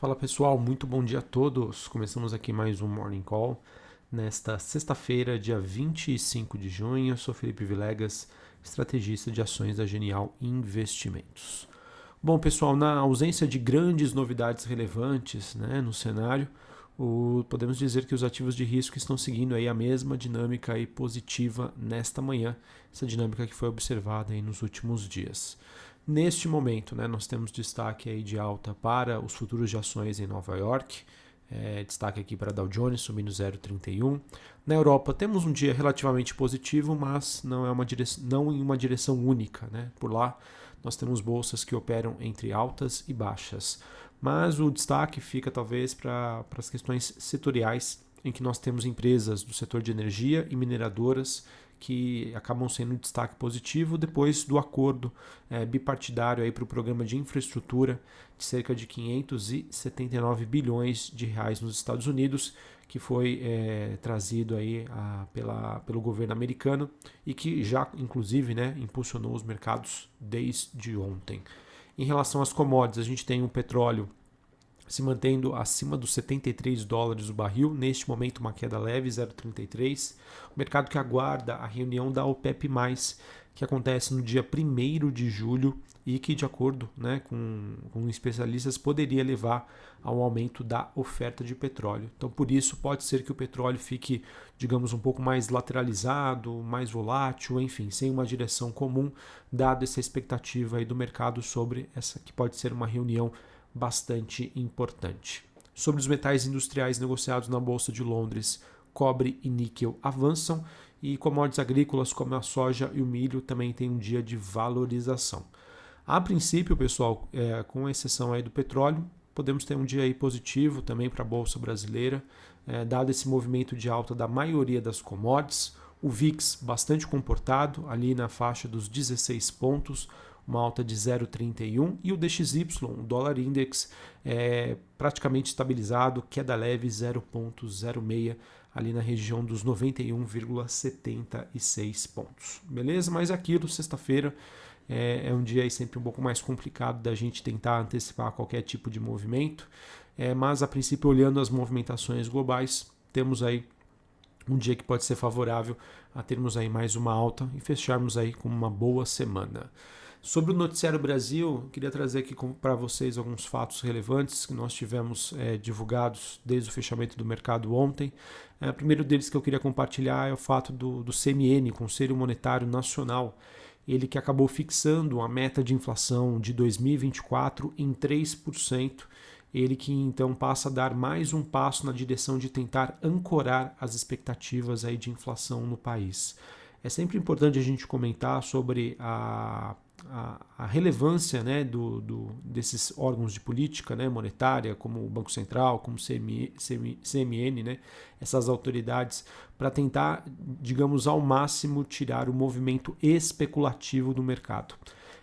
Fala pessoal, muito bom dia a todos. Começamos aqui mais um Morning Call nesta sexta-feira, dia 25 de junho. Eu sou Felipe Vilegas, estrategista de ações da Genial Investimentos. Bom, pessoal, na ausência de grandes novidades relevantes né, no cenário, o, podemos dizer que os ativos de risco estão seguindo aí a mesma dinâmica aí positiva nesta manhã, essa dinâmica que foi observada aí nos últimos dias. Neste momento, né, nós temos destaque aí de alta para os futuros de ações em Nova York, é, destaque aqui para Dow Jones subindo 0,31. Na Europa temos um dia relativamente positivo, mas não é uma direção, não em uma direção única. Né? Por lá nós temos bolsas que operam entre altas e baixas. Mas o destaque fica talvez para as questões setoriais, em que nós temos empresas do setor de energia e mineradoras que acabam sendo um destaque positivo depois do acordo é, bipartidário para o programa de infraestrutura de cerca de 579 bilhões de reais nos Estados Unidos, que foi é, trazido aí a, pela, pelo governo americano e que já, inclusive, né, impulsionou os mercados desde ontem. Em relação às commodities, a gente tem o petróleo se mantendo acima dos 73 dólares o barril, neste momento uma queda leve, 0,33. O mercado que aguarda a reunião da OPEP+, que acontece no dia 1 de julho e que, de acordo né, com, com especialistas, poderia levar ao aumento da oferta de petróleo. Então, por isso, pode ser que o petróleo fique, digamos, um pouco mais lateralizado, mais volátil, enfim, sem uma direção comum, dado essa expectativa aí do mercado sobre essa que pode ser uma reunião bastante importante. Sobre os metais industriais negociados na Bolsa de Londres, cobre e níquel avançam e commodities agrícolas como a soja e o milho também têm um dia de valorização. A princípio, pessoal, é, com exceção aí do petróleo, podemos ter um dia aí positivo também para a Bolsa brasileira, é, dado esse movimento de alta da maioria das commodities. O VIX bastante comportado, ali na faixa dos 16 pontos, uma alta de 0,31 e o DXY, o dólar index, é praticamente estabilizado, queda leve 0,06 ali na região dos 91,76 pontos. Beleza? Mas aquilo, sexta-feira, é, é, um dia aí sempre um pouco mais complicado da gente tentar antecipar qualquer tipo de movimento, é, mas a princípio, olhando as movimentações globais, temos aí um dia que pode ser favorável a termos aí mais uma alta e fecharmos aí com uma boa semana. Sobre o Noticiário Brasil, queria trazer aqui para vocês alguns fatos relevantes que nós tivemos é, divulgados desde o fechamento do mercado ontem. É, o primeiro deles que eu queria compartilhar é o fato do, do CMN, Conselho Monetário Nacional, ele que acabou fixando a meta de inflação de 2024 em 3%, ele que então passa a dar mais um passo na direção de tentar ancorar as expectativas aí de inflação no país. É sempre importante a gente comentar sobre a a, a relevância né, do, do, desses órgãos de política né, monetária, como o Banco Central, como o CMI, CMI, CMN, né, essas autoridades, para tentar, digamos, ao máximo tirar o movimento especulativo do mercado.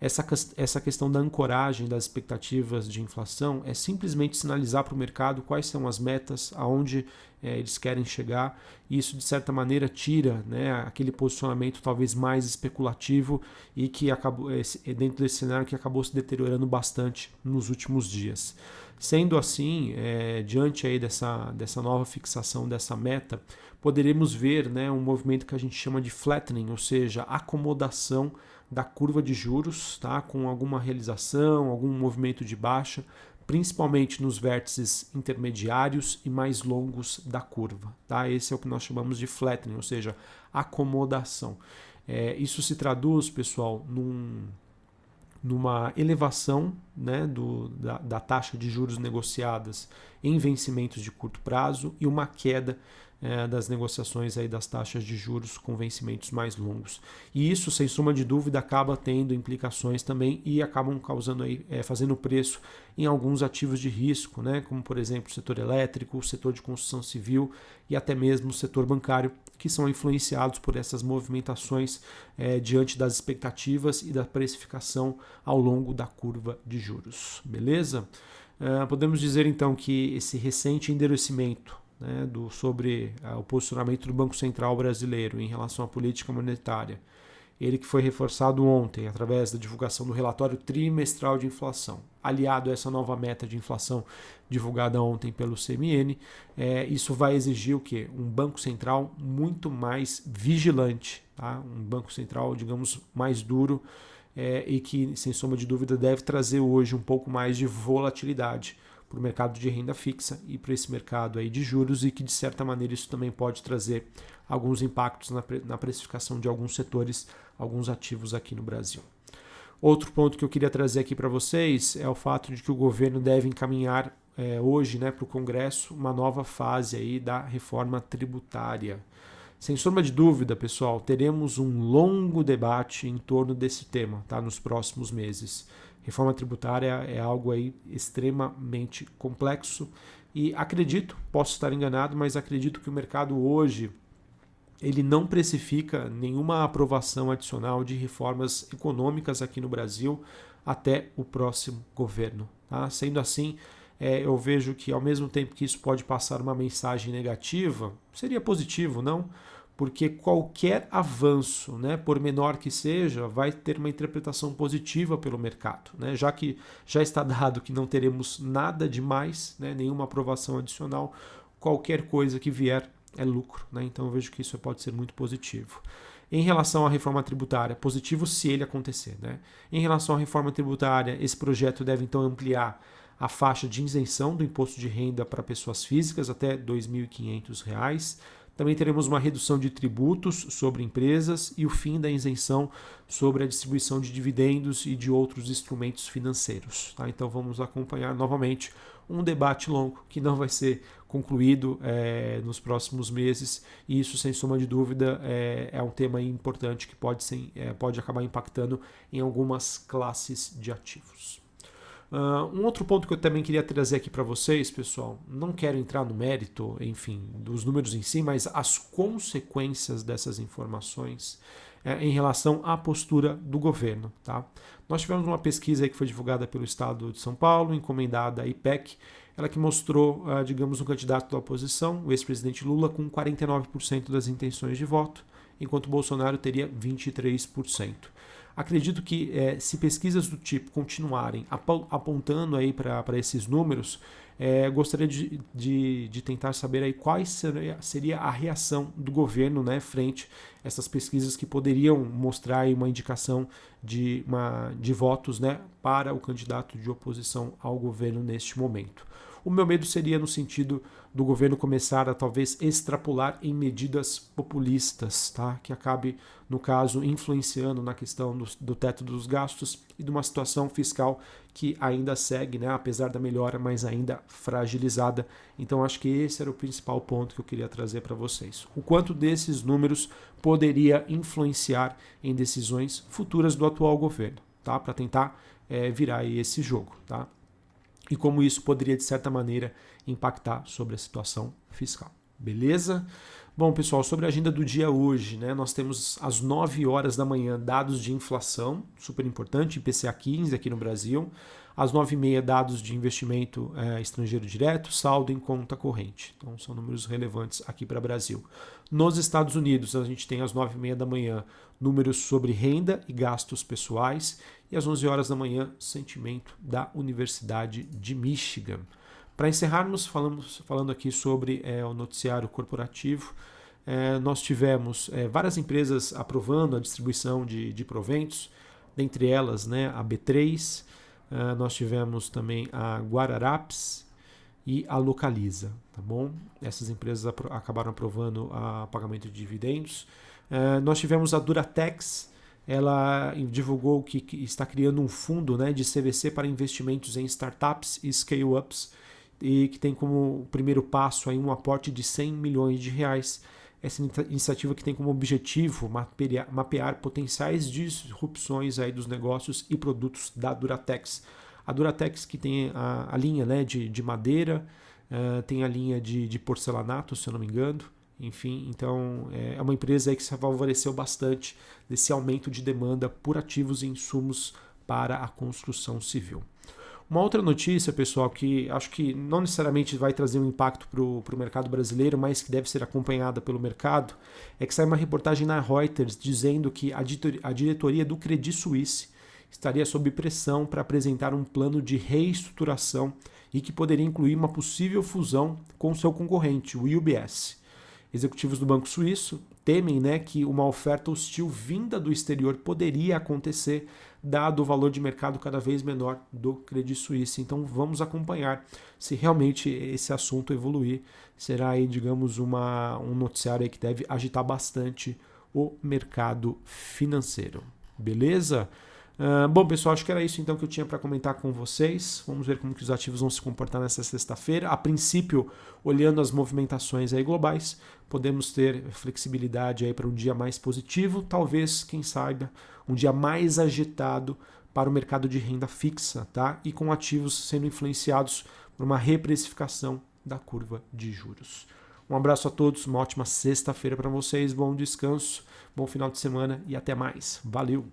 Essa, essa questão da ancoragem das expectativas de inflação é simplesmente sinalizar para o mercado quais são as metas, aonde é, eles querem chegar, e isso de certa maneira tira né, aquele posicionamento talvez mais especulativo e que acabou é, dentro desse cenário que acabou se deteriorando bastante nos últimos dias. Sendo assim, é, diante aí dessa, dessa nova fixação dessa meta, poderemos ver né, um movimento que a gente chama de flattening, ou seja, acomodação da curva de juros, tá? com alguma realização, algum movimento de baixa, principalmente nos vértices intermediários e mais longos da curva. Tá? Esse é o que nós chamamos de flattening, ou seja, acomodação. É, isso se traduz, pessoal, num, numa elevação né, do, da, da taxa de juros negociadas em vencimentos de curto prazo e uma queda é, das negociações aí das taxas de juros com vencimentos mais longos. E isso, sem soma de dúvida, acaba tendo implicações também e acabam causando aí, é, fazendo preço em alguns ativos de risco, né, como por exemplo o setor elétrico, o setor de construção civil e até mesmo o setor bancário, que são influenciados por essas movimentações é, diante das expectativas e da precificação ao longo da curva de juros. Beleza? Uh, podemos dizer então que esse recente endurecimento né, do, sobre uh, o posicionamento do Banco Central brasileiro em relação à política monetária ele que foi reforçado ontem através da divulgação do relatório trimestral de inflação, aliado a essa nova meta de inflação divulgada ontem pelo CMN, é, isso vai exigir o quê? Um banco central muito mais vigilante, tá? um banco central, digamos, mais duro é, e que, sem sombra de dúvida, deve trazer hoje um pouco mais de volatilidade para o mercado de renda fixa e para esse mercado aí de juros e que de certa maneira isso também pode trazer alguns impactos na, na precificação de alguns setores, alguns ativos aqui no Brasil. Outro ponto que eu queria trazer aqui para vocês é o fato de que o governo deve encaminhar é, hoje né, para o Congresso uma nova fase aí da reforma tributária. Sem sombra de dúvida, pessoal, teremos um longo debate em torno desse tema tá, nos próximos meses. Reforma tributária é algo aí extremamente complexo e acredito, posso estar enganado, mas acredito que o mercado hoje ele não precifica nenhuma aprovação adicional de reformas econômicas aqui no Brasil até o próximo governo. Tá? Sendo assim, é, eu vejo que ao mesmo tempo que isso pode passar uma mensagem negativa, seria positivo, não? Porque qualquer avanço, né, por menor que seja, vai ter uma interpretação positiva pelo mercado, né, já que já está dado que não teremos nada de mais, né, nenhuma aprovação adicional, qualquer coisa que vier é lucro, né, então eu vejo que isso pode ser muito positivo. Em relação à reforma tributária, positivo se ele acontecer. Né? Em relação à reforma tributária, esse projeto deve então ampliar a faixa de isenção do imposto de renda para pessoas físicas até R$ 2.500 também teremos uma redução de tributos sobre empresas e o fim da isenção sobre a distribuição de dividendos e de outros instrumentos financeiros. Tá? Então vamos acompanhar novamente um debate longo que não vai ser concluído é, nos próximos meses e isso sem sombra de dúvida é, é um tema importante que pode, ser, é, pode acabar impactando em algumas classes de ativos. Uh, um outro ponto que eu também queria trazer aqui para vocês, pessoal, não quero entrar no mérito, enfim, dos números em si, mas as consequências dessas informações é, em relação à postura do governo. Tá? Nós tivemos uma pesquisa que foi divulgada pelo Estado de São Paulo, encomendada à IPEC, ela que mostrou, uh, digamos, um candidato da oposição, o ex-presidente Lula, com 49% das intenções de voto, enquanto Bolsonaro teria 23%. Acredito que é, se pesquisas do tipo continuarem apontando aí para esses números, é, gostaria de, de, de, tentar saber aí qual seria, seria a reação do governo né, frente a essas pesquisas que poderiam mostrar uma indicação de, uma, de votos né, para o candidato de oposição ao governo neste momento. O meu medo seria no sentido do governo começar a talvez extrapolar em medidas populistas, tá? que acabe, no caso, influenciando na questão do, do teto dos gastos e de uma situação fiscal que ainda segue, né? apesar da melhora, mas ainda fragilizada. Então, acho que esse era o principal ponto que eu queria trazer para vocês. O quanto desses números poderia influenciar em decisões futuras do atual governo, tá? para tentar é, virar esse jogo. Tá? E como isso poderia, de certa maneira, impactar sobre a situação fiscal. Beleza? Bom, pessoal, sobre a agenda do dia hoje, né, nós temos às 9 horas da manhã dados de inflação, super importante, IPCA 15 aqui no Brasil. Às 9h30, dados de investimento é, estrangeiro direto, saldo em conta corrente. Então, são números relevantes aqui para o Brasil. Nos Estados Unidos, a gente tem às 9h30 da manhã números sobre renda e gastos pessoais. E às 11 horas da manhã, sentimento da Universidade de Michigan. Para encerrarmos, falamos, falando aqui sobre é, o noticiário corporativo, é, nós tivemos é, várias empresas aprovando a distribuição de, de proventos, dentre elas né, a B3, é, nós tivemos também a Guararapes e a Localiza, tá bom? Essas empresas apro acabaram aprovando o pagamento de dividendos. É, nós tivemos a Duratex, ela divulgou que, que, está criando um fundo né, de CVC para investimentos em startups e scale-ups e que tem como primeiro passo aí um aporte de 100 milhões de reais. Essa iniciativa que tem como objetivo mapear, mapear potenciais disrupções aí dos negócios e produtos da Duratex. A Duratex que tem a, a linha né, de, de madeira, uh, tem a linha de, de porcelanato, se eu não me engano, enfim, então é, é uma empresa que se favoreceu bastante desse aumento de demanda por ativos e insumos para a construção civil. Uma outra notícia, pessoal, que acho que não necessariamente vai trazer um impacto para o mercado brasileiro, mas que deve ser acompanhada pelo mercado, é que sai uma reportagem na Reuters dizendo que a diretoria do Credit Suisse estaria sob pressão para apresentar um plano de reestruturação e que poderia incluir uma possível fusão com seu concorrente, o UBS. Executivos do Banco Suíço temem né, que uma oferta hostil vinda do exterior poderia acontecer, dado o valor de mercado cada vez menor do Credit Suisse. Então vamos acompanhar se realmente esse assunto evoluir. Será aí, digamos, uma, um noticiário que deve agitar bastante o mercado financeiro. Beleza? Uh, bom, pessoal, acho que era isso então que eu tinha para comentar com vocês. Vamos ver como que os ativos vão se comportar nessa sexta-feira. A princípio, olhando as movimentações aí globais, podemos ter flexibilidade aí para um dia mais positivo, talvez, quem saiba, um dia mais agitado para o mercado de renda fixa, tá? E com ativos sendo influenciados por uma reprecificação da curva de juros. Um abraço a todos, uma ótima sexta-feira para vocês, bom descanso, bom final de semana e até mais. Valeu!